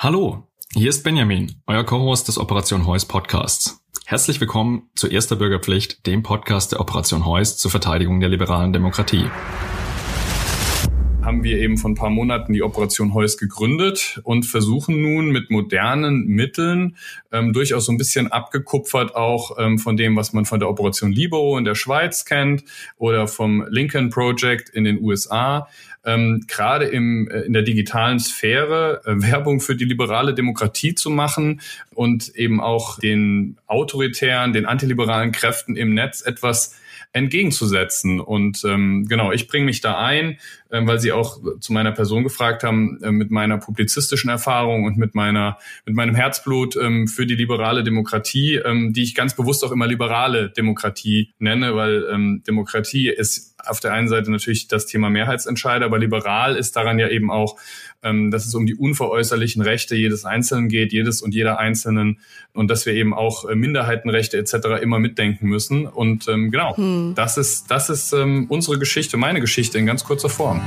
Hallo, hier ist Benjamin, euer Co-Host des Operation Heus Podcasts. Herzlich willkommen zu Erster Bürgerpflicht, dem Podcast der Operation Heus zur Verteidigung der liberalen Demokratie haben wir eben vor ein paar Monaten die Operation Heus gegründet und versuchen nun mit modernen Mitteln, ähm, durchaus so ein bisschen abgekupfert auch ähm, von dem, was man von der Operation Libero in der Schweiz kennt oder vom Lincoln Project in den USA, ähm, gerade im, äh, in der digitalen Sphäre äh, Werbung für die liberale Demokratie zu machen und eben auch den autoritären, den antiliberalen Kräften im Netz etwas entgegenzusetzen. Und ähm, genau, ich bringe mich da ein, äh, weil Sie auch zu meiner Person gefragt haben, äh, mit meiner publizistischen Erfahrung und mit meiner mit meinem Herzblut ähm, für die liberale Demokratie, ähm, die ich ganz bewusst auch immer liberale Demokratie nenne, weil ähm, Demokratie ist auf der einen Seite natürlich das Thema Mehrheitsentscheider, aber liberal ist daran ja eben auch, ähm, dass es um die unveräußerlichen Rechte jedes Einzelnen geht, jedes und jeder Einzelnen und dass wir eben auch äh, Minderheitenrechte etc. immer mitdenken müssen. Und ähm, genau, hm. das ist, das ist ähm, unsere Geschichte, meine Geschichte in ganz kurzer Form.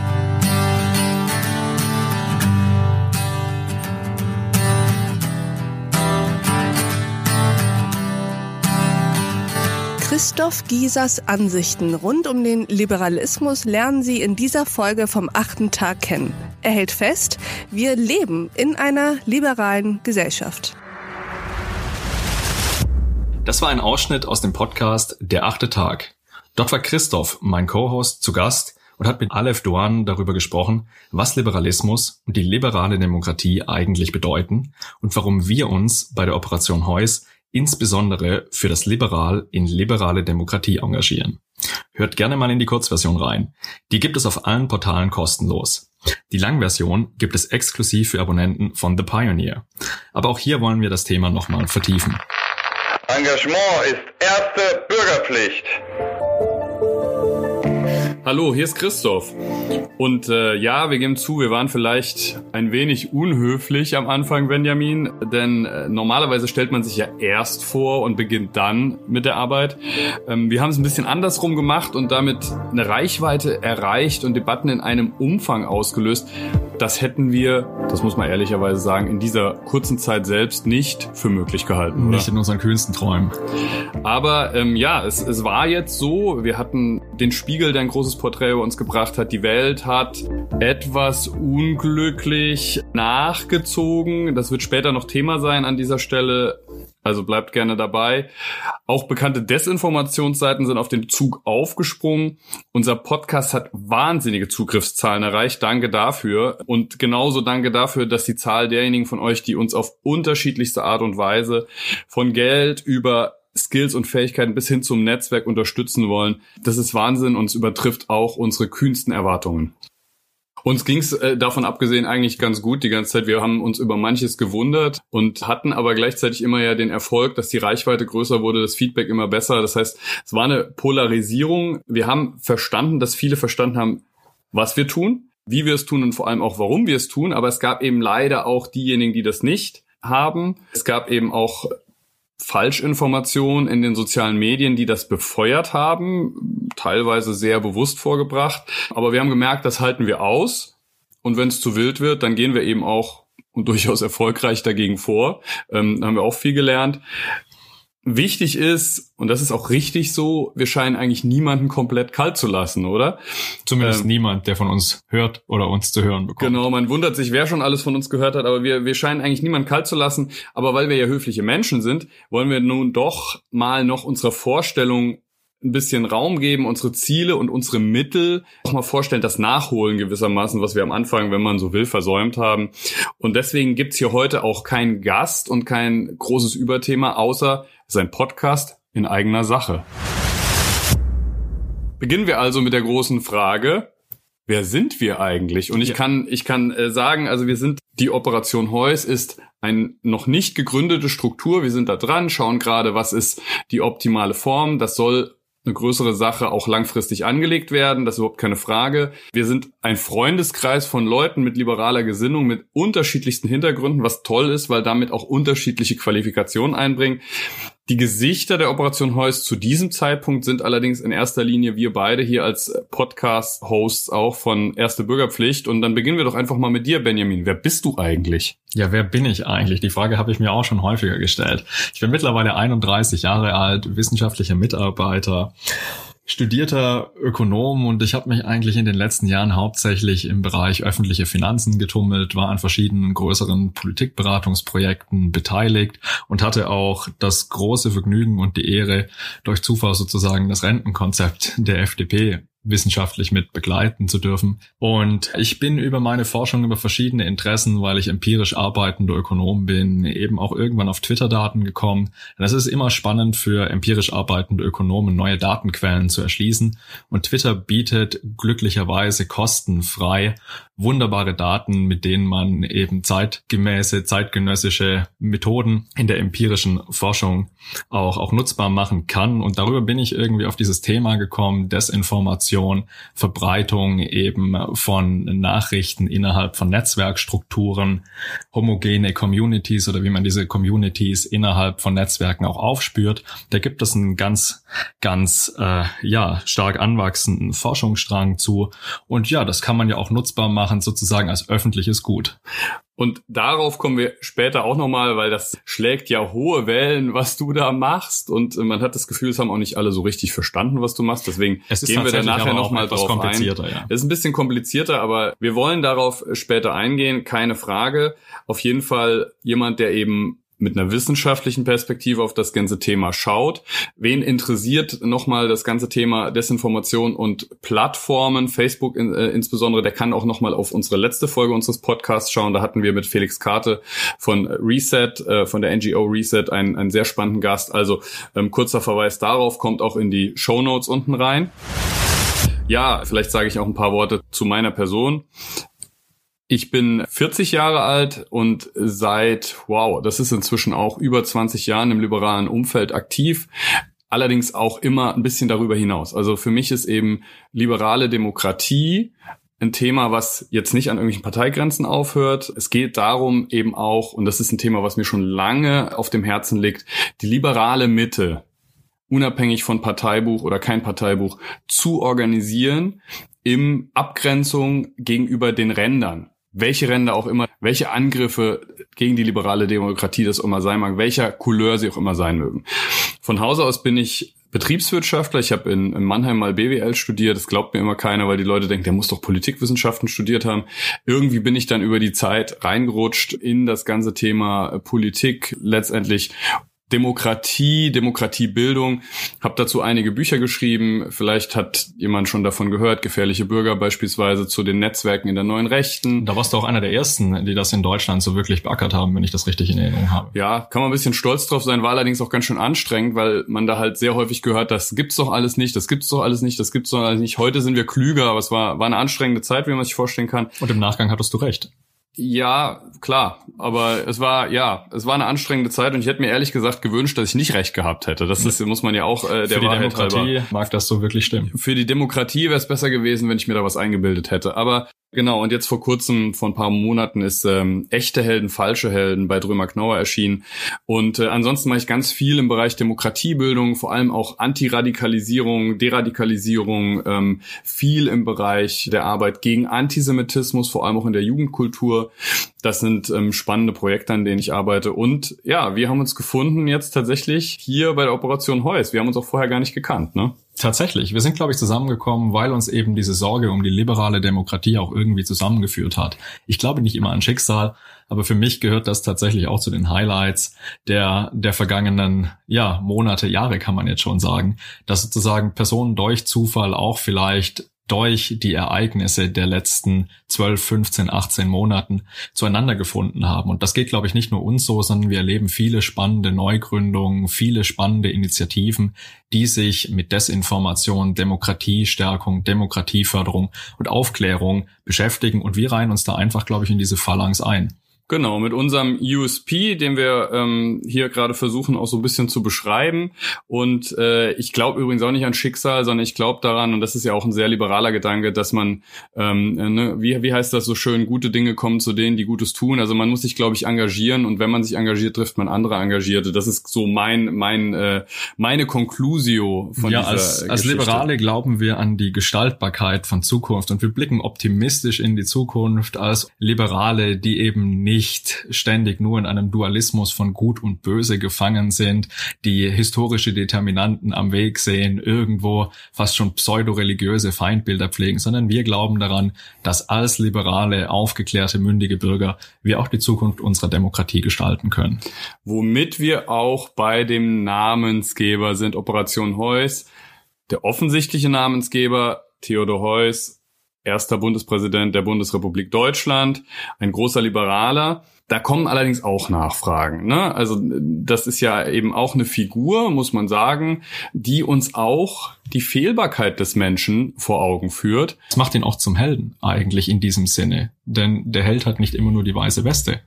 Christoph Giesers Ansichten rund um den Liberalismus lernen Sie in dieser Folge vom achten Tag kennen. Er hält fest, wir leben in einer liberalen Gesellschaft. Das war ein Ausschnitt aus dem Podcast Der achte Tag. Dort war Christoph, mein Co-Host, zu Gast und hat mit Aleph Doan darüber gesprochen, was Liberalismus und die liberale Demokratie eigentlich bedeuten und warum wir uns bei der Operation Heuss insbesondere für das Liberal in liberale Demokratie engagieren. Hört gerne mal in die Kurzversion rein. Die gibt es auf allen Portalen kostenlos. Die Langversion gibt es exklusiv für Abonnenten von The Pioneer. Aber auch hier wollen wir das Thema nochmal vertiefen. Engagement ist erste Bürgerpflicht. Hallo, hier ist Christoph. Und äh, ja, wir geben zu, wir waren vielleicht ein wenig unhöflich am Anfang, Benjamin, denn äh, normalerweise stellt man sich ja erst vor und beginnt dann mit der Arbeit. Ähm, wir haben es ein bisschen andersrum gemacht und damit eine Reichweite erreicht und Debatten in einem Umfang ausgelöst. Das hätten wir, das muss man ehrlicherweise sagen, in dieser kurzen Zeit selbst nicht für möglich gehalten. Nicht oder? in unseren kühnsten Träumen. Aber ähm, ja, es, es war jetzt so, wir hatten den Spiegel, der ein großes Porträt über uns gebracht hat. Die Welt hat etwas unglücklich nachgezogen. Das wird später noch Thema sein an dieser Stelle. Also bleibt gerne dabei. Auch bekannte Desinformationsseiten sind auf den Zug aufgesprungen. Unser Podcast hat wahnsinnige Zugriffszahlen erreicht. Danke dafür. Und genauso danke dafür, dass die Zahl derjenigen von euch, die uns auf unterschiedlichste Art und Weise von Geld über Skills und Fähigkeiten bis hin zum Netzwerk unterstützen wollen. Das ist Wahnsinn und es übertrifft auch unsere kühnsten Erwartungen. Uns ging's äh, davon abgesehen eigentlich ganz gut die ganze Zeit. Wir haben uns über manches gewundert und hatten aber gleichzeitig immer ja den Erfolg, dass die Reichweite größer wurde, das Feedback immer besser. Das heißt, es war eine Polarisierung. Wir haben verstanden, dass viele verstanden haben, was wir tun, wie wir es tun und vor allem auch, warum wir es tun. Aber es gab eben leider auch diejenigen, die das nicht haben. Es gab eben auch Falschinformationen in den sozialen Medien, die das befeuert haben, teilweise sehr bewusst vorgebracht. Aber wir haben gemerkt, das halten wir aus. Und wenn es zu wild wird, dann gehen wir eben auch und durchaus erfolgreich dagegen vor. Ähm, haben wir auch viel gelernt. Wichtig ist, und das ist auch richtig so, wir scheinen eigentlich niemanden komplett kalt zu lassen, oder? Zumindest ähm, niemand, der von uns hört oder uns zu hören bekommt. Genau, man wundert sich, wer schon alles von uns gehört hat, aber wir, wir scheinen eigentlich niemanden kalt zu lassen. Aber weil wir ja höfliche Menschen sind, wollen wir nun doch mal noch unserer Vorstellung ein bisschen Raum geben, unsere Ziele und unsere Mittel auch mal vorstellen, das Nachholen gewissermaßen, was wir am Anfang, wenn man so will, versäumt haben. Und deswegen gibt's hier heute auch keinen Gast und kein großes Überthema, außer sein Podcast in eigener Sache. Beginnen wir also mit der großen Frage, wer sind wir eigentlich? Und ich ja. kann, ich kann äh, sagen, also wir sind, die Operation Heus ist eine noch nicht gegründete Struktur. Wir sind da dran, schauen gerade, was ist die optimale Form. Das soll eine größere Sache auch langfristig angelegt werden. Das ist überhaupt keine Frage. Wir sind ein Freundeskreis von Leuten mit liberaler Gesinnung, mit unterschiedlichsten Hintergründen, was toll ist, weil damit auch unterschiedliche Qualifikationen einbringen. Die Gesichter der Operation Heus zu diesem Zeitpunkt sind allerdings in erster Linie wir beide hier als Podcast-Hosts auch von Erste Bürgerpflicht. Und dann beginnen wir doch einfach mal mit dir, Benjamin. Wer bist du eigentlich? Ja, wer bin ich eigentlich? Die Frage habe ich mir auch schon häufiger gestellt. Ich bin mittlerweile 31 Jahre alt, wissenschaftlicher Mitarbeiter studierter Ökonom und ich habe mich eigentlich in den letzten Jahren hauptsächlich im Bereich öffentliche Finanzen getummelt, war an verschiedenen größeren Politikberatungsprojekten beteiligt und hatte auch das große Vergnügen und die Ehre, durch Zufall sozusagen das Rentenkonzept der FDP wissenschaftlich mit begleiten zu dürfen. Und ich bin über meine Forschung über verschiedene Interessen, weil ich empirisch arbeitender Ökonom bin, eben auch irgendwann auf Twitter-Daten gekommen. Das ist immer spannend für empirisch arbeitende Ökonomen, neue Datenquellen zu erschließen. Und Twitter bietet glücklicherweise kostenfrei wunderbare Daten, mit denen man eben zeitgemäße, zeitgenössische Methoden in der empirischen Forschung auch, auch nutzbar machen kann. Und darüber bin ich irgendwie auf dieses Thema gekommen, Desinformation, Verbreitung eben von Nachrichten innerhalb von Netzwerkstrukturen, homogene Communities oder wie man diese Communities innerhalb von Netzwerken auch aufspürt. Da gibt es einen ganz, ganz, äh, ja, stark anwachsenden Forschungsstrang zu. Und ja, das kann man ja auch nutzbar machen machen, sozusagen als öffentliches Gut. Und darauf kommen wir später auch nochmal, weil das schlägt ja hohe Wellen, was du da machst. Und man hat das Gefühl, es haben auch nicht alle so richtig verstanden, was du machst. Deswegen gehen wir da nachher nochmal drauf ein. Ja. Es ist ein bisschen komplizierter, aber wir wollen darauf später eingehen, keine Frage. Auf jeden Fall jemand, der eben mit einer wissenschaftlichen Perspektive auf das ganze Thema schaut. Wen interessiert nochmal das ganze Thema Desinformation und Plattformen, Facebook in, äh, insbesondere, der kann auch nochmal auf unsere letzte Folge unseres Podcasts schauen. Da hatten wir mit Felix Karte von Reset, äh, von der NGO Reset, einen, einen sehr spannenden Gast. Also ähm, kurzer Verweis darauf, kommt auch in die Show Notes unten rein. Ja, vielleicht sage ich auch ein paar Worte zu meiner Person. Ich bin 40 Jahre alt und seit, wow, das ist inzwischen auch über 20 Jahren im liberalen Umfeld aktiv. Allerdings auch immer ein bisschen darüber hinaus. Also für mich ist eben liberale Demokratie ein Thema, was jetzt nicht an irgendwelchen Parteigrenzen aufhört. Es geht darum eben auch, und das ist ein Thema, was mir schon lange auf dem Herzen liegt, die liberale Mitte, unabhängig von Parteibuch oder kein Parteibuch, zu organisieren im Abgrenzung gegenüber den Rändern welche Ränder auch immer, welche Angriffe gegen die liberale Demokratie das immer sein mag, welcher Couleur sie auch immer sein mögen. Von Hause aus bin ich Betriebswirtschaftler. Ich habe in, in, Mannheim mal BWL studiert. Das glaubt mir immer keiner, weil die Leute denken, der muss doch Politikwissenschaften studiert haben. Irgendwie bin ich dann über die Zeit reingerutscht in das ganze Thema Politik letztendlich Demokratie, Demokratiebildung. Habe dazu einige Bücher geschrieben. Vielleicht hat jemand schon davon gehört. Gefährliche Bürger beispielsweise zu den Netzwerken in der neuen Rechten. Da warst du auch einer der ersten, die das in Deutschland so wirklich beackert haben, wenn ich das richtig in Erinnerung habe. Ja, kann man ein bisschen stolz drauf sein. War allerdings auch ganz schön anstrengend, weil man da halt sehr häufig gehört, das gibt's doch alles nicht, das gibt's doch alles nicht, das gibt's doch alles nicht. Heute sind wir klüger, aber es war, war eine anstrengende Zeit, wie man sich vorstellen kann. Und im Nachgang hattest du recht. Ja, klar, aber es war ja, es war eine anstrengende Zeit und ich hätte mir ehrlich gesagt gewünscht, dass ich nicht recht gehabt hätte. Das ist, muss man ja auch äh, der Für die Wahrheit Demokratie halber. mag das so wirklich stimmen. Für die Demokratie wäre es besser gewesen, wenn ich mir da was eingebildet hätte. Aber Genau, und jetzt vor kurzem, vor ein paar Monaten, ist ähm, echte Helden, falsche Helden bei Drömer Knauer erschienen. Und äh, ansonsten mache ich ganz viel im Bereich Demokratiebildung, vor allem auch Antiradikalisierung, Deradikalisierung, ähm, viel im Bereich der Arbeit gegen Antisemitismus, vor allem auch in der Jugendkultur. Das sind ähm, spannende Projekte, an denen ich arbeite. Und ja, wir haben uns gefunden jetzt tatsächlich hier bei der Operation Heus. Wir haben uns auch vorher gar nicht gekannt, ne? Tatsächlich. Wir sind, glaube ich, zusammengekommen, weil uns eben diese Sorge um die liberale Demokratie auch irgendwie zusammengeführt hat. Ich glaube nicht immer an Schicksal, aber für mich gehört das tatsächlich auch zu den Highlights der, der vergangenen, ja, Monate, Jahre kann man jetzt schon sagen, dass sozusagen Personen durch Zufall auch vielleicht durch die Ereignisse der letzten 12, 15, 18 Monaten zueinander gefunden haben. Und das geht, glaube ich, nicht nur uns so, sondern wir erleben viele spannende Neugründungen, viele spannende Initiativen, die sich mit Desinformation, Demokratiestärkung, Demokratieförderung und Aufklärung beschäftigen. Und wir reihen uns da einfach, glaube ich, in diese Phalanx ein. Genau, mit unserem USP, den wir ähm, hier gerade versuchen auch so ein bisschen zu beschreiben. Und äh, ich glaube übrigens auch nicht an Schicksal, sondern ich glaube daran, und das ist ja auch ein sehr liberaler Gedanke, dass man, ähm, ne, wie, wie heißt das so schön, gute Dinge kommen zu denen, die Gutes tun. Also man muss sich, glaube ich, engagieren und wenn man sich engagiert, trifft man andere Engagierte. Das ist so mein, mein, äh, meine Conclusio von ja, dieser als, als Geschichte. Liberale glauben wir an die Gestaltbarkeit von Zukunft und wir blicken optimistisch in die Zukunft als Liberale, die eben nicht nicht ständig nur in einem Dualismus von Gut und Böse gefangen sind, die historische Determinanten am Weg sehen, irgendwo fast schon pseudoreligiöse Feindbilder pflegen, sondern wir glauben daran, dass als liberale, aufgeklärte, mündige Bürger wir auch die Zukunft unserer Demokratie gestalten können. Womit wir auch bei dem Namensgeber sind, Operation Heuss. Der offensichtliche Namensgeber, Theodor Heuss, erster Bundespräsident der Bundesrepublik Deutschland, ein großer Liberaler. Da kommen allerdings auch Nachfragen. Ne? Also das ist ja eben auch eine Figur, muss man sagen, die uns auch die Fehlbarkeit des Menschen vor Augen führt. Das macht ihn auch zum Helden eigentlich in diesem Sinne. Denn der Held hat nicht immer nur die weiße Weste.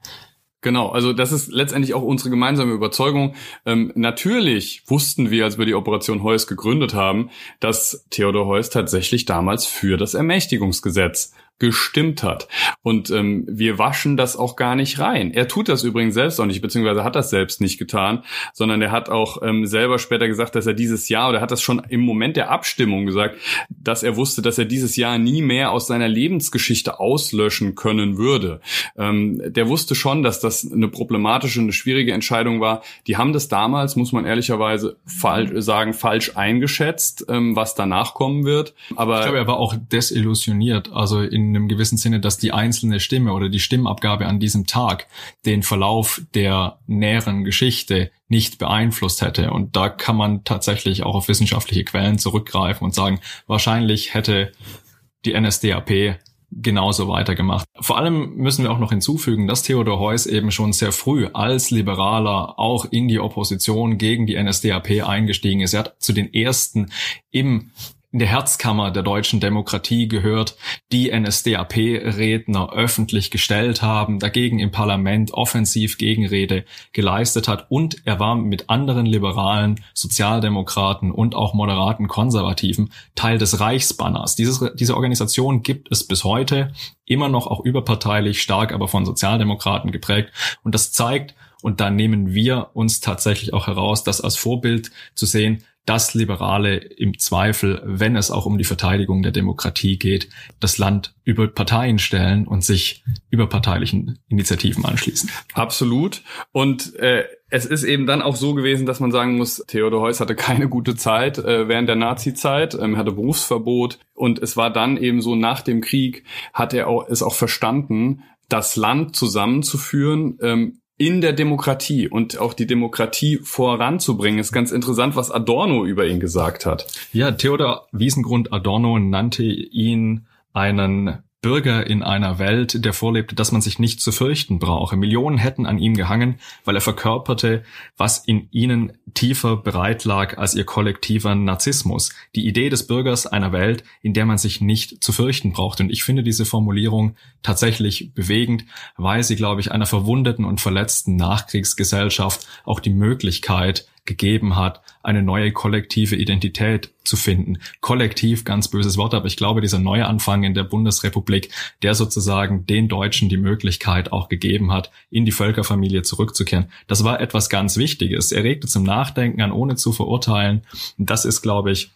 Genau, also das ist letztendlich auch unsere gemeinsame Überzeugung. Ähm, natürlich wussten wir, als wir die Operation Heuss gegründet haben, dass Theodor Heuss tatsächlich damals für das Ermächtigungsgesetz gestimmt hat. Und ähm, wir waschen das auch gar nicht rein. Er tut das übrigens selbst auch nicht, beziehungsweise hat das selbst nicht getan, sondern er hat auch ähm, selber später gesagt, dass er dieses Jahr, oder hat das schon im Moment der Abstimmung gesagt, dass er wusste, dass er dieses Jahr nie mehr aus seiner Lebensgeschichte auslöschen können würde. Ähm, der wusste schon, dass das eine problematische, eine schwierige Entscheidung war. Die haben das damals, muss man ehrlicherweise falsch sagen, falsch eingeschätzt, ähm, was danach kommen wird. Aber ich glaube, er war auch desillusioniert. Also in in einem gewissen Sinne, dass die einzelne Stimme oder die Stimmabgabe an diesem Tag den Verlauf der näheren Geschichte nicht beeinflusst hätte. Und da kann man tatsächlich auch auf wissenschaftliche Quellen zurückgreifen und sagen, wahrscheinlich hätte die NSDAP genauso weitergemacht. Vor allem müssen wir auch noch hinzufügen, dass Theodor Heuss eben schon sehr früh als Liberaler auch in die Opposition gegen die NSDAP eingestiegen ist. Er hat zu den ersten im in der Herzkammer der deutschen Demokratie gehört, die NSDAP-Redner öffentlich gestellt haben, dagegen im Parlament offensiv Gegenrede geleistet hat und er war mit anderen Liberalen, Sozialdemokraten und auch moderaten Konservativen Teil des Reichsbanners. Dieses, diese Organisation gibt es bis heute, immer noch auch überparteilich, stark aber von Sozialdemokraten geprägt und das zeigt, und da nehmen wir uns tatsächlich auch heraus, das als Vorbild zu sehen, dass Liberale im Zweifel, wenn es auch um die Verteidigung der Demokratie geht, das Land über Parteien stellen und sich überparteilichen Initiativen anschließen. Absolut. Und äh, es ist eben dann auch so gewesen, dass man sagen muss, Theodor Heuss hatte keine gute Zeit äh, während der Nazi-Zeit, ähm, hatte Berufsverbot und es war dann eben so nach dem Krieg hat er auch, es auch verstanden, das Land zusammenzuführen, ähm, in der Demokratie und auch die Demokratie voranzubringen. Ist ganz interessant, was Adorno über ihn gesagt hat. Ja, Theodor Wiesengrund Adorno nannte ihn einen Bürger in einer Welt, der vorlebte, dass man sich nicht zu fürchten brauche. Millionen hätten an ihm gehangen, weil er verkörperte, was in ihnen tiefer bereit lag als ihr kollektiver Narzissmus. Die Idee des Bürgers einer Welt, in der man sich nicht zu fürchten braucht. Und ich finde diese Formulierung tatsächlich bewegend, weil sie, glaube ich, einer verwundeten und verletzten Nachkriegsgesellschaft auch die Möglichkeit gegeben hat, eine neue kollektive Identität zu finden. Kollektiv, ganz böses Wort, aber ich glaube, dieser neue Anfang in der Bundesrepublik, der sozusagen den Deutschen die Möglichkeit auch gegeben hat, in die Völkerfamilie zurückzukehren, das war etwas ganz Wichtiges. Er regte zum Nachdenken an, ohne zu verurteilen. Das ist, glaube ich,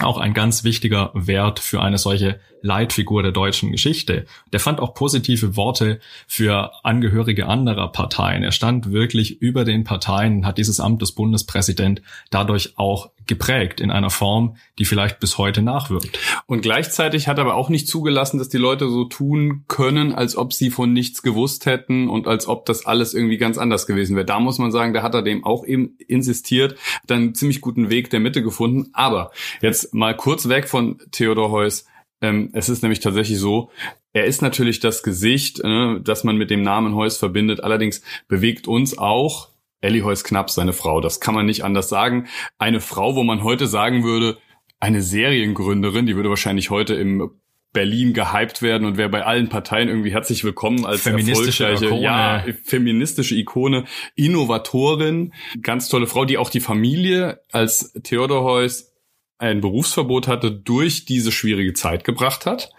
auch ein ganz wichtiger Wert für eine solche Leitfigur der deutschen Geschichte. Der fand auch positive Worte für Angehörige anderer Parteien. Er stand wirklich über den Parteien, hat dieses Amt des Bundespräsident dadurch auch geprägt in einer Form, die vielleicht bis heute nachwirkt. Und gleichzeitig hat er aber auch nicht zugelassen, dass die Leute so tun können, als ob sie von nichts gewusst hätten und als ob das alles irgendwie ganz anders gewesen wäre. Da muss man sagen, da hat er dem auch eben insistiert, einen ziemlich guten Weg der Mitte gefunden. Aber jetzt mal kurz weg von Theodor Heuss. Ähm, es ist nämlich tatsächlich so, er ist natürlich das Gesicht, äh, das man mit dem Namen Heuss verbindet. Allerdings bewegt uns auch Ellie Heuss Knapp, seine Frau. Das kann man nicht anders sagen. Eine Frau, wo man heute sagen würde, eine Seriengründerin, die würde wahrscheinlich heute im Berlin gehypt werden und wäre bei allen Parteien irgendwie herzlich willkommen als feministische erfolgreiche, Ikone. ja, feministische Ikone, Innovatorin, ganz tolle Frau, die auch die Familie als Theodor Heuss ein Berufsverbot hatte, durch diese schwierige Zeit gebracht hat.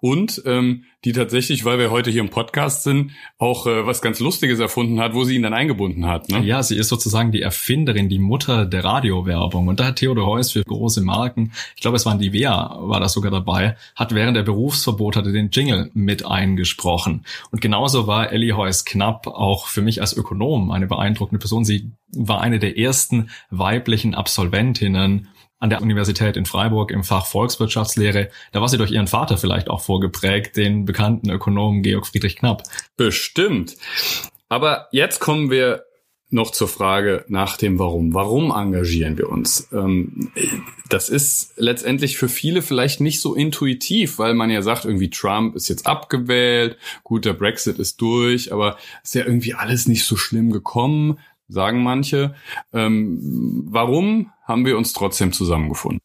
Und ähm, die tatsächlich, weil wir heute hier im Podcast sind, auch äh, was ganz Lustiges erfunden hat, wo sie ihn dann eingebunden hat. Ne? Ja, sie ist sozusagen die Erfinderin, die Mutter der Radiowerbung. Und da hat Theodor Heuss für große Marken, ich glaube, es waren die Wea, war das sogar dabei, hat während der Berufsverbot hatte den Jingle mit eingesprochen. Und genauso war Ellie Heuss Knapp auch für mich als Ökonom eine beeindruckende Person. Sie war eine der ersten weiblichen Absolventinnen an der Universität in Freiburg im Fach Volkswirtschaftslehre. Da war sie durch ihren Vater vielleicht auch vorgeprägt, den bekannten Ökonomen Georg Friedrich Knapp. Bestimmt. Aber jetzt kommen wir noch zur Frage nach dem Warum. Warum engagieren wir uns? Ähm, das ist letztendlich für viele vielleicht nicht so intuitiv, weil man ja sagt, irgendwie Trump ist jetzt abgewählt, gut, der Brexit ist durch, aber ist ja irgendwie alles nicht so schlimm gekommen sagen manche. Ähm, warum haben wir uns trotzdem zusammengefunden?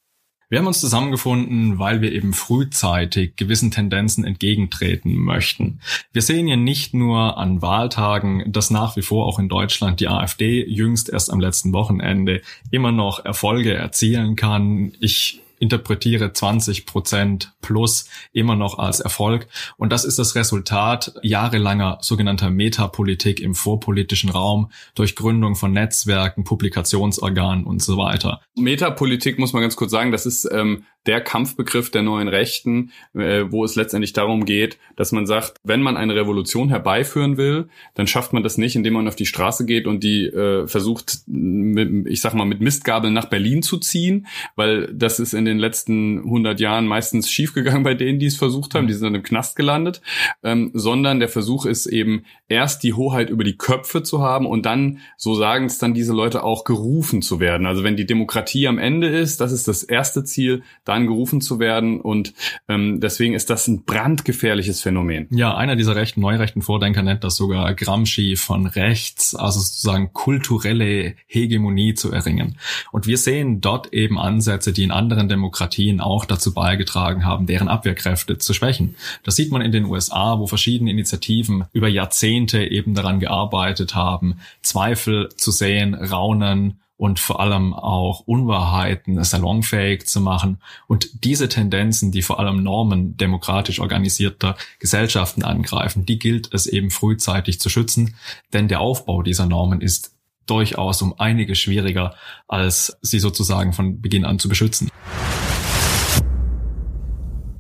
Wir haben uns zusammengefunden, weil wir eben frühzeitig gewissen Tendenzen entgegentreten möchten. Wir sehen ja nicht nur an Wahltagen, dass nach wie vor auch in Deutschland die AfD jüngst erst am letzten Wochenende immer noch Erfolge erzielen kann. Ich interpretiere 20 Prozent plus immer noch als Erfolg. Und das ist das Resultat jahrelanger sogenannter Metapolitik im vorpolitischen Raum durch Gründung von Netzwerken, Publikationsorganen und so weiter. Metapolitik muss man ganz kurz sagen, das ist ähm, der Kampfbegriff der neuen Rechten, äh, wo es letztendlich darum geht, dass man sagt, wenn man eine Revolution herbeiführen will, dann schafft man das nicht, indem man auf die Straße geht und die äh, versucht, mit, ich sag mal, mit Mistgabeln nach Berlin zu ziehen, weil das ist in den letzten 100 Jahren meistens schiefgegangen bei denen, die es versucht haben, die sind dann im Knast gelandet, ähm, sondern der Versuch ist eben erst die Hoheit über die Köpfe zu haben und dann, so sagen es dann diese Leute auch, gerufen zu werden. Also wenn die Demokratie am Ende ist, das ist das erste Ziel, dann gerufen zu werden und ähm, deswegen ist das ein brandgefährliches Phänomen. Ja, einer dieser rechten, neurechten Vordenker nennt das sogar Gramsci von rechts, also sozusagen kulturelle Hegemonie zu erringen. Und wir sehen dort eben Ansätze, die in anderen Demokratien auch dazu beigetragen haben, deren Abwehrkräfte zu schwächen. Das sieht man in den USA, wo verschiedene Initiativen über Jahrzehnte eben daran gearbeitet haben, Zweifel zu sehen, Raunen und vor allem auch Unwahrheiten salonfähig zu machen. Und diese Tendenzen, die vor allem Normen demokratisch organisierter Gesellschaften angreifen, die gilt es eben frühzeitig zu schützen, denn der Aufbau dieser Normen ist durchaus um einige schwieriger, als sie sozusagen von Beginn an zu beschützen.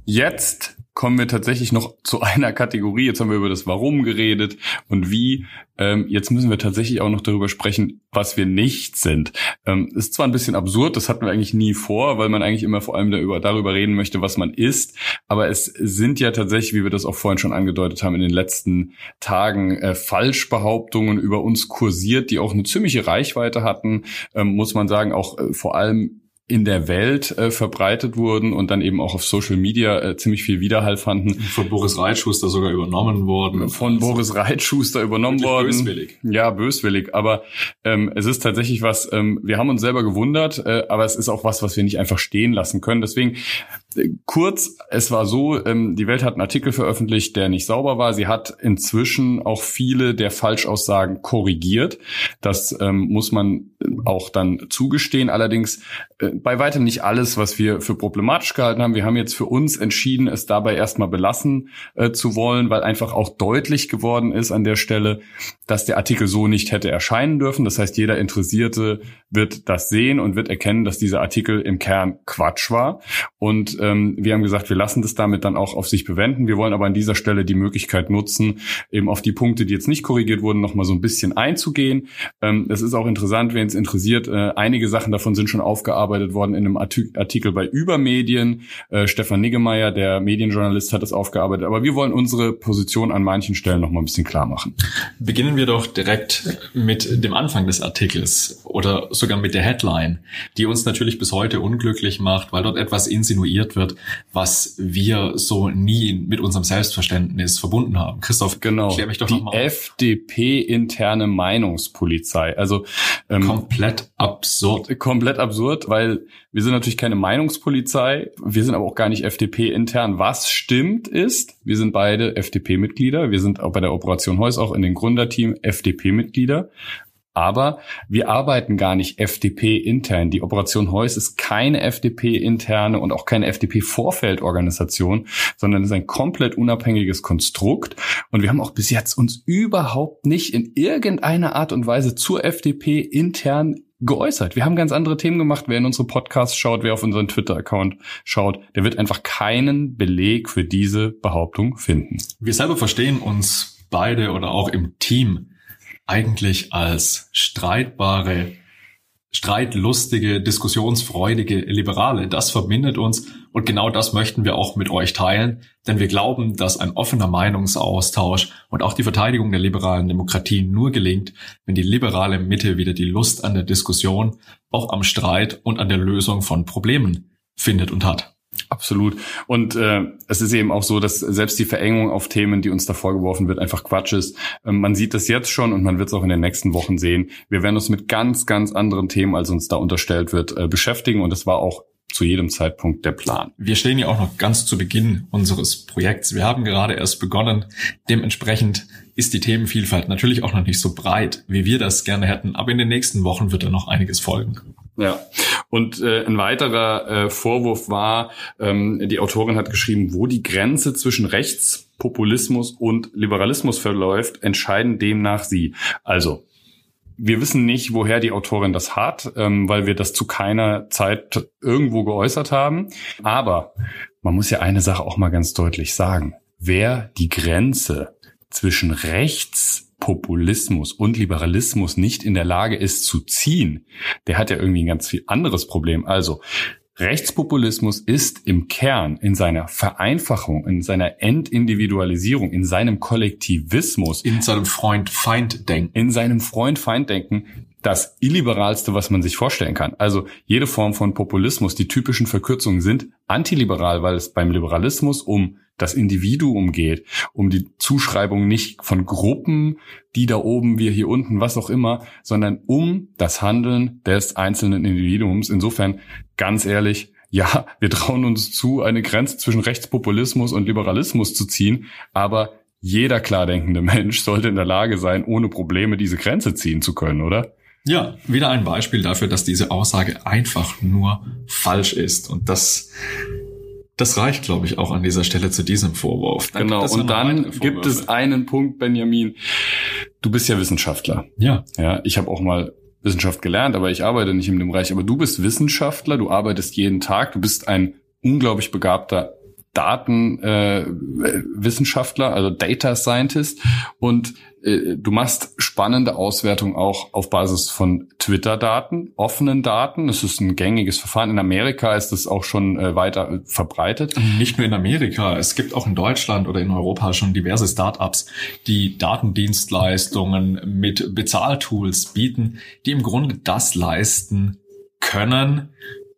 Jetzt kommen wir tatsächlich noch zu einer Kategorie. Jetzt haben wir über das Warum geredet und wie. Ähm, jetzt müssen wir tatsächlich auch noch darüber sprechen, was wir nicht sind. Ähm, ist zwar ein bisschen absurd, das hatten wir eigentlich nie vor, weil man eigentlich immer vor allem darüber, darüber reden möchte, was man ist. Aber es sind ja tatsächlich, wie wir das auch vorhin schon angedeutet haben, in den letzten Tagen äh, Falschbehauptungen über uns kursiert, die auch eine ziemliche Reichweite hatten, ähm, muss man sagen, auch äh, vor allem in der Welt äh, verbreitet wurden und dann eben auch auf Social Media äh, ziemlich viel Widerhall fanden. Von Boris Reitschuster sogar übernommen worden. Von Boris Reitschuster übernommen worden. Böswillig. Ja, böswillig. Aber ähm, es ist tatsächlich was, ähm, wir haben uns selber gewundert, äh, aber es ist auch was, was wir nicht einfach stehen lassen können. Deswegen kurz, es war so, ähm, die Welt hat einen Artikel veröffentlicht, der nicht sauber war. Sie hat inzwischen auch viele der Falschaussagen korrigiert. Das ähm, muss man auch dann zugestehen. Allerdings äh, bei weitem nicht alles, was wir für problematisch gehalten haben. Wir haben jetzt für uns entschieden, es dabei erstmal belassen äh, zu wollen, weil einfach auch deutlich geworden ist an der Stelle, dass der Artikel so nicht hätte erscheinen dürfen. Das heißt, jeder Interessierte wird das sehen und wird erkennen, dass dieser Artikel im Kern Quatsch war. Und ähm, wir haben gesagt, wir lassen das damit dann auch auf sich bewenden. Wir wollen aber an dieser Stelle die Möglichkeit nutzen, eben auf die Punkte, die jetzt nicht korrigiert wurden, noch mal so ein bisschen einzugehen. Ähm, es ist auch interessant, wen es interessiert. Äh, einige Sachen davon sind schon aufgearbeitet worden in einem Artikel bei Übermedien. Äh, Stefan Niggemeier, der Medienjournalist, hat das aufgearbeitet. Aber wir wollen unsere Position an manchen Stellen noch mal ein bisschen klar machen. Beginnen wir doch direkt mit dem Anfang des Artikels oder sogar mit der Headline, die uns natürlich bis heute unglücklich macht, weil dort etwas insinuiert wird, was wir so nie mit unserem Selbstverständnis verbunden haben. Christoph, genau. klär mich doch die nochmal. FDP interne Meinungspolizei. Also ähm, Komplett absurd. komplett absurd, weil wir sind natürlich keine Meinungspolizei, wir sind aber auch gar nicht FDP intern. Was stimmt ist, wir sind beide FDP-Mitglieder, wir sind auch bei der Operation Heus auch in den Gründerteam FDP-Mitglieder aber wir arbeiten gar nicht FDP-intern. Die Operation Heuss ist keine FDP-interne und auch keine FDP-Vorfeldorganisation, sondern ist ein komplett unabhängiges Konstrukt. Und wir haben auch bis jetzt uns überhaupt nicht in irgendeiner Art und Weise zur FDP intern geäußert. Wir haben ganz andere Themen gemacht. Wer in unsere Podcasts schaut, wer auf unseren Twitter-Account schaut, der wird einfach keinen Beleg für diese Behauptung finden. Wir selber verstehen uns beide oder auch im Team eigentlich als streitbare, streitlustige, diskussionsfreudige Liberale. Das verbindet uns und genau das möchten wir auch mit euch teilen, denn wir glauben, dass ein offener Meinungsaustausch und auch die Verteidigung der liberalen Demokratie nur gelingt, wenn die liberale Mitte wieder die Lust an der Diskussion, auch am Streit und an der Lösung von Problemen findet und hat. Absolut. Und äh, es ist eben auch so, dass selbst die Verengung auf Themen, die uns da vorgeworfen wird, einfach Quatsch ist. Ähm, man sieht das jetzt schon und man wird es auch in den nächsten Wochen sehen. Wir werden uns mit ganz, ganz anderen Themen, als uns da unterstellt wird, äh, beschäftigen. Und das war auch zu jedem Zeitpunkt der Plan. Wir stehen ja auch noch ganz zu Beginn unseres Projekts. Wir haben gerade erst begonnen. Dementsprechend ist die Themenvielfalt natürlich auch noch nicht so breit, wie wir das gerne hätten. Aber in den nächsten Wochen wird da noch einiges folgen. Ja, und äh, ein weiterer äh, Vorwurf war, ähm, die Autorin hat geschrieben, wo die Grenze zwischen Rechtspopulismus und Liberalismus verläuft, entscheiden demnach sie. Also wir wissen nicht, woher die Autorin das hat, ähm, weil wir das zu keiner Zeit irgendwo geäußert haben. Aber man muss ja eine Sache auch mal ganz deutlich sagen. Wer die Grenze zwischen Rechts Populismus und Liberalismus nicht in der Lage ist zu ziehen, der hat ja irgendwie ein ganz viel anderes Problem. Also Rechtspopulismus ist im Kern, in seiner Vereinfachung, in seiner Entindividualisierung, in seinem Kollektivismus, in seinem Freund-Feind-Denken, in seinem Freund-Feind-Denken das illiberalste, was man sich vorstellen kann. Also jede Form von Populismus, die typischen Verkürzungen sind antiliberal, weil es beim Liberalismus um das Individuum geht, um die Zuschreibung nicht von Gruppen, die da oben, wir hier unten, was auch immer, sondern um das Handeln des einzelnen Individuums. Insofern, ganz ehrlich, ja, wir trauen uns zu, eine Grenze zwischen Rechtspopulismus und Liberalismus zu ziehen, aber jeder klar Mensch sollte in der Lage sein, ohne Probleme diese Grenze ziehen zu können, oder? Ja, wieder ein Beispiel dafür, dass diese Aussage einfach nur falsch ist. Und das das reicht, glaube ich, auch an dieser Stelle zu diesem Vorwurf. Dann genau. Und dann gibt es einen Punkt, Benjamin. Du bist ja Wissenschaftler. Ja. Ja. Ich habe auch mal Wissenschaft gelernt, aber ich arbeite nicht in dem Bereich. Aber du bist Wissenschaftler. Du arbeitest jeden Tag. Du bist ein unglaublich begabter Datenwissenschaftler, äh, also Data Scientist. Und äh, du machst spannende Auswertungen auch auf Basis von Twitter-Daten, offenen Daten. Das ist ein gängiges Verfahren. In Amerika ist das auch schon äh, weiter äh, verbreitet. Nicht nur in Amerika. Es gibt auch in Deutschland oder in Europa schon diverse Startups, die Datendienstleistungen mit Bezahltools bieten, die im Grunde das leisten können,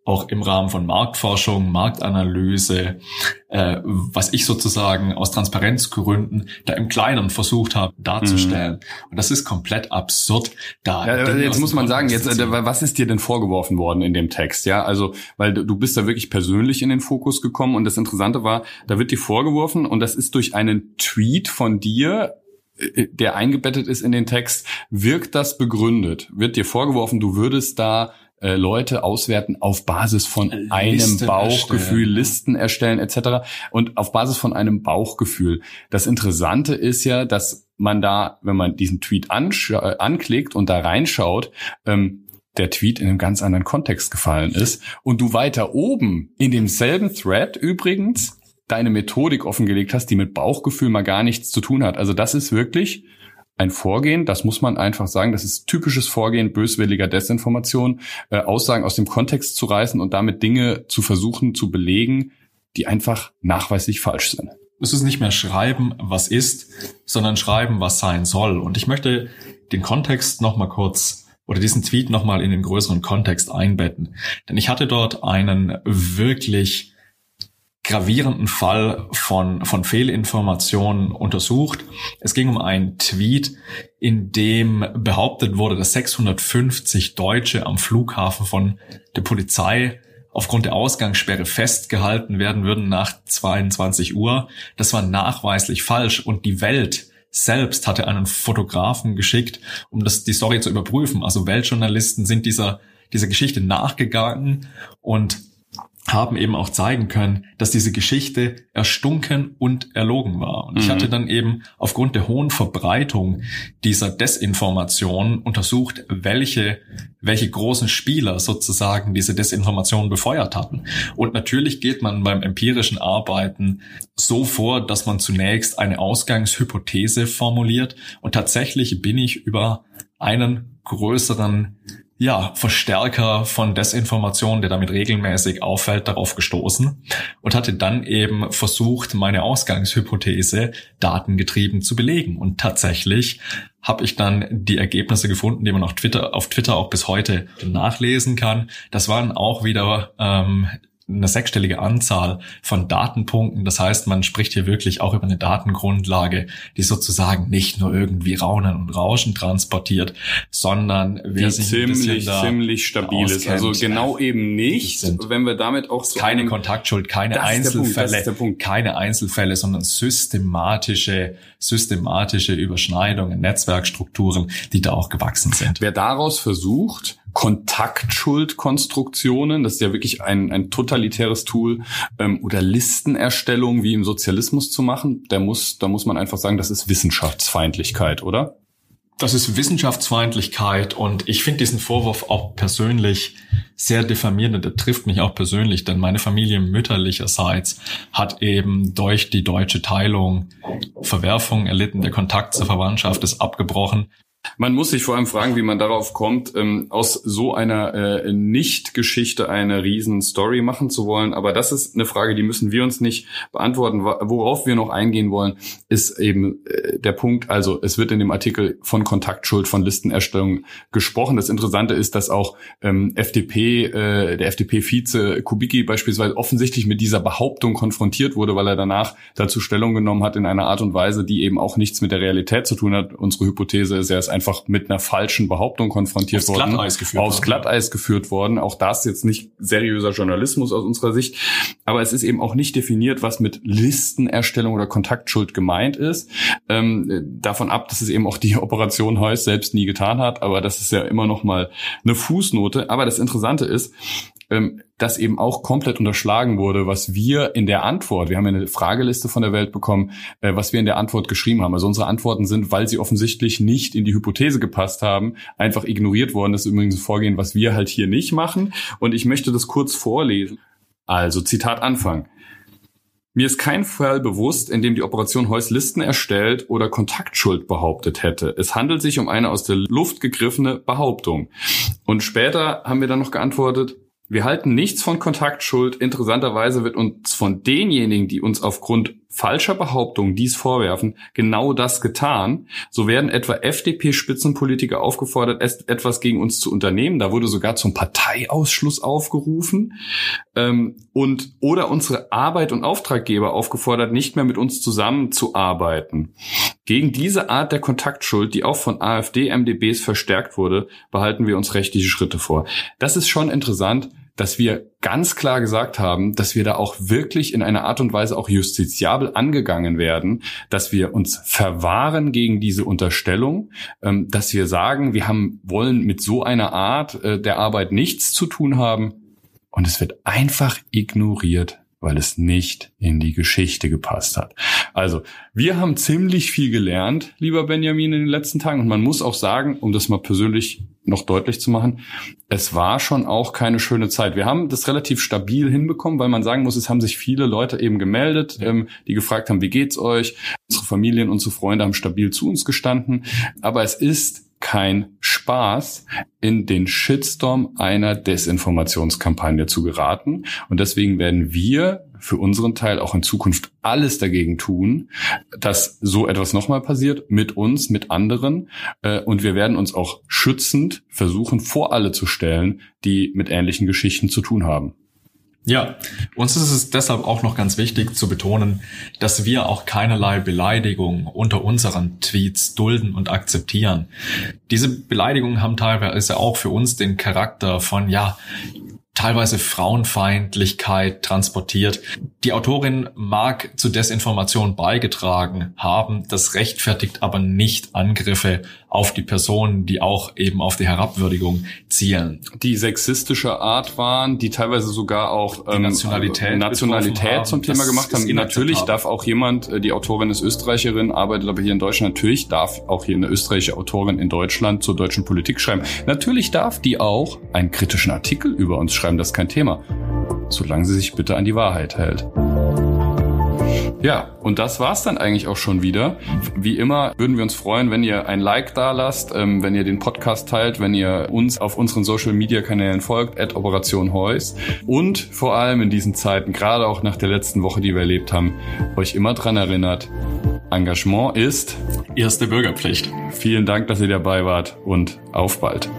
auch im Rahmen von Marktforschung, Marktanalyse, äh, was ich sozusagen aus Transparenzgründen da im Kleinen versucht habe darzustellen. Mhm. Und das ist komplett absurd. Da ja, jetzt muss man sagen, jetzt äh, was ist dir denn vorgeworfen worden in dem Text? Ja, also weil du bist da wirklich persönlich in den Fokus gekommen und das Interessante war, da wird dir vorgeworfen und das ist durch einen Tweet von dir äh, der eingebettet ist in den Text, wirkt das begründet? Wird dir vorgeworfen, du würdest da äh, Leute auswerten auf Basis von Listen einem Bauchgefühl, erstellen. Listen erstellen etc. Und auf Basis von einem Bauchgefühl. Das Interessante ist ja, dass man da, wenn man diesen Tweet äh, anklickt und da reinschaut, ähm, der Tweet in einem ganz anderen Kontext gefallen ist und du weiter oben in demselben Thread übrigens deine Methodik offengelegt hast, die mit Bauchgefühl mal gar nichts zu tun hat. Also das ist wirklich ein Vorgehen, das muss man einfach sagen, das ist typisches Vorgehen böswilliger Desinformation, äh, Aussagen aus dem Kontext zu reißen und damit Dinge zu versuchen zu belegen, die einfach nachweislich falsch sind. Es ist nicht mehr schreiben, was ist, sondern schreiben, was sein soll. Und ich möchte den Kontext nochmal kurz oder diesen Tweet nochmal in den größeren Kontext einbetten. Denn ich hatte dort einen wirklich gravierenden Fall von, von Fehlinformationen untersucht. Es ging um einen Tweet, in dem behauptet wurde, dass 650 Deutsche am Flughafen von der Polizei aufgrund der Ausgangssperre festgehalten werden würden nach 22 Uhr. Das war nachweislich falsch und die Welt selbst hatte einen Fotografen geschickt, um das, die Story zu überprüfen. Also Weltjournalisten sind dieser, dieser Geschichte nachgegangen und haben eben auch zeigen können, dass diese Geschichte erstunken und erlogen war. Und ich mhm. hatte dann eben aufgrund der hohen Verbreitung dieser Desinformation untersucht, welche, welche großen Spieler sozusagen diese Desinformation befeuert hatten. Und natürlich geht man beim empirischen Arbeiten so vor, dass man zunächst eine Ausgangshypothese formuliert. Und tatsächlich bin ich über einen größeren ja, Verstärker von Desinformation, der damit regelmäßig auffällt, darauf gestoßen und hatte dann eben versucht, meine Ausgangshypothese datengetrieben zu belegen. Und tatsächlich habe ich dann die Ergebnisse gefunden, die man auf Twitter, auf Twitter auch bis heute nachlesen kann. Das waren auch wieder ähm, eine sechsstellige Anzahl von Datenpunkten. Das heißt, man spricht hier wirklich auch über eine Datengrundlage, die sozusagen nicht nur irgendwie Raunen und Rauschen transportiert, sondern wer sich ziemlich, ziemlich stabil ist. Also genau eben nicht, wenn wir damit auch so keine Kontaktschuld, keine Einzelfälle, Punkt, keine Einzelfälle, sondern systematische, systematische Überschneidungen, Netzwerkstrukturen, die da auch gewachsen sind. Wer daraus versucht, Kontaktschuldkonstruktionen, das ist ja wirklich ein, ein totalitäres Tool, ähm, oder Listenerstellung wie im Sozialismus zu machen, der muss, da muss man einfach sagen, das ist Wissenschaftsfeindlichkeit, oder? Das ist Wissenschaftsfeindlichkeit und ich finde diesen Vorwurf auch persönlich sehr diffamierend und der trifft mich auch persönlich, denn meine Familie mütterlicherseits hat eben durch die deutsche Teilung Verwerfung erlitten, der Kontakt zur Verwandtschaft ist abgebrochen. Man muss sich vor allem fragen, wie man darauf kommt, ähm, aus so einer äh, Nicht-Geschichte eine Riesen-Story machen zu wollen. Aber das ist eine Frage, die müssen wir uns nicht beantworten. Worauf wir noch eingehen wollen, ist eben äh, der Punkt, also es wird in dem Artikel von Kontaktschuld, von Listenerstellung gesprochen. Das Interessante ist, dass auch ähm, FDP, äh, der FDP-Vize Kubicki beispielsweise offensichtlich mit dieser Behauptung konfrontiert wurde, weil er danach dazu Stellung genommen hat in einer Art und Weise, die eben auch nichts mit der Realität zu tun hat. Unsere Hypothese ist, er ist einfach mit einer falschen Behauptung konfrontiert aufs worden. Glatteis geführt aufs Glatteis geführt worden. Auch das jetzt nicht seriöser Journalismus aus unserer Sicht. Aber es ist eben auch nicht definiert, was mit Listenerstellung oder Kontaktschuld gemeint ist. Ähm, davon ab, dass es eben auch die Operation Heuss selbst nie getan hat. Aber das ist ja immer noch mal eine Fußnote. Aber das Interessante ist, ähm, das eben auch komplett unterschlagen wurde, was wir in der Antwort, wir haben ja eine Frageliste von der Welt bekommen, äh, was wir in der Antwort geschrieben haben. Also unsere Antworten sind, weil sie offensichtlich nicht in die Hypothese gepasst haben, einfach ignoriert worden. Das ist übrigens ein Vorgehen, was wir halt hier nicht machen. Und ich möchte das kurz vorlesen. Also Zitat Anfang. Mir ist kein Fall bewusst, in dem die Operation Heuss Listen erstellt oder Kontaktschuld behauptet hätte. Es handelt sich um eine aus der Luft gegriffene Behauptung. Und später haben wir dann noch geantwortet, wir halten nichts von Kontaktschuld. Interessanterweise wird uns von denjenigen, die uns aufgrund falscher Behauptungen dies vorwerfen, genau das getan. So werden etwa FDP-Spitzenpolitiker aufgefordert, etwas gegen uns zu unternehmen. Da wurde sogar zum Parteiausschluss aufgerufen. Ähm, und oder unsere Arbeit und Auftraggeber aufgefordert, nicht mehr mit uns zusammenzuarbeiten. Gegen diese Art der Kontaktschuld, die auch von AfD-MDBs verstärkt wurde, behalten wir uns rechtliche Schritte vor. Das ist schon interessant dass wir ganz klar gesagt haben, dass wir da auch wirklich in einer Art und Weise auch justiziabel angegangen werden, dass wir uns verwahren gegen diese Unterstellung, ähm, dass wir sagen, wir haben, wollen mit so einer Art äh, der Arbeit nichts zu tun haben und es wird einfach ignoriert weil es nicht in die Geschichte gepasst hat. Also, wir haben ziemlich viel gelernt, lieber Benjamin, in den letzten Tagen. Und man muss auch sagen, um das mal persönlich noch deutlich zu machen, es war schon auch keine schöne Zeit. Wir haben das relativ stabil hinbekommen, weil man sagen muss, es haben sich viele Leute eben gemeldet, ähm, die gefragt haben, wie geht's euch? Unsere Familien, unsere Freunde haben stabil zu uns gestanden. Aber es ist kein Spaß, in den Shitstorm einer Desinformationskampagne zu geraten. Und deswegen werden wir für unseren Teil auch in Zukunft alles dagegen tun, dass so etwas nochmal passiert, mit uns, mit anderen. Äh, und wir werden uns auch schützend versuchen, vor alle zu stellen, die mit ähnlichen Geschichten zu tun haben. Ja, uns ist es deshalb auch noch ganz wichtig zu betonen, dass wir auch keinerlei Beleidigung unter unseren Tweets dulden und akzeptieren. Diese Beleidigungen haben teilweise auch für uns den Charakter von, ja, teilweise Frauenfeindlichkeit transportiert. Die Autorin mag zu Desinformation beigetragen haben, das rechtfertigt aber nicht Angriffe auf die Personen, die auch eben auf die Herabwürdigung zielen. Die sexistische Art waren, die teilweise sogar auch ähm, Nationalität, Nationalität zum Thema gemacht haben. Natürlich darf auch jemand, äh, die Autorin ist Österreicherin, arbeitet aber hier in Deutschland, natürlich darf auch hier eine österreichische Autorin in Deutschland zur deutschen Politik schreiben. Natürlich darf die auch einen kritischen Artikel über uns schreiben, das ist kein Thema. Solange sie sich bitte an die Wahrheit hält. Ja, und das war's dann eigentlich auch schon wieder. Wie immer würden wir uns freuen, wenn ihr ein Like da lasst, ähm, wenn ihr den Podcast teilt, wenn ihr uns auf unseren Social Media Kanälen folgt, at Operation Heus. Und vor allem in diesen Zeiten, gerade auch nach der letzten Woche, die wir erlebt haben, euch immer dran erinnert, Engagement ist erste Bürgerpflicht. Vielen Dank, dass ihr dabei wart und auf bald.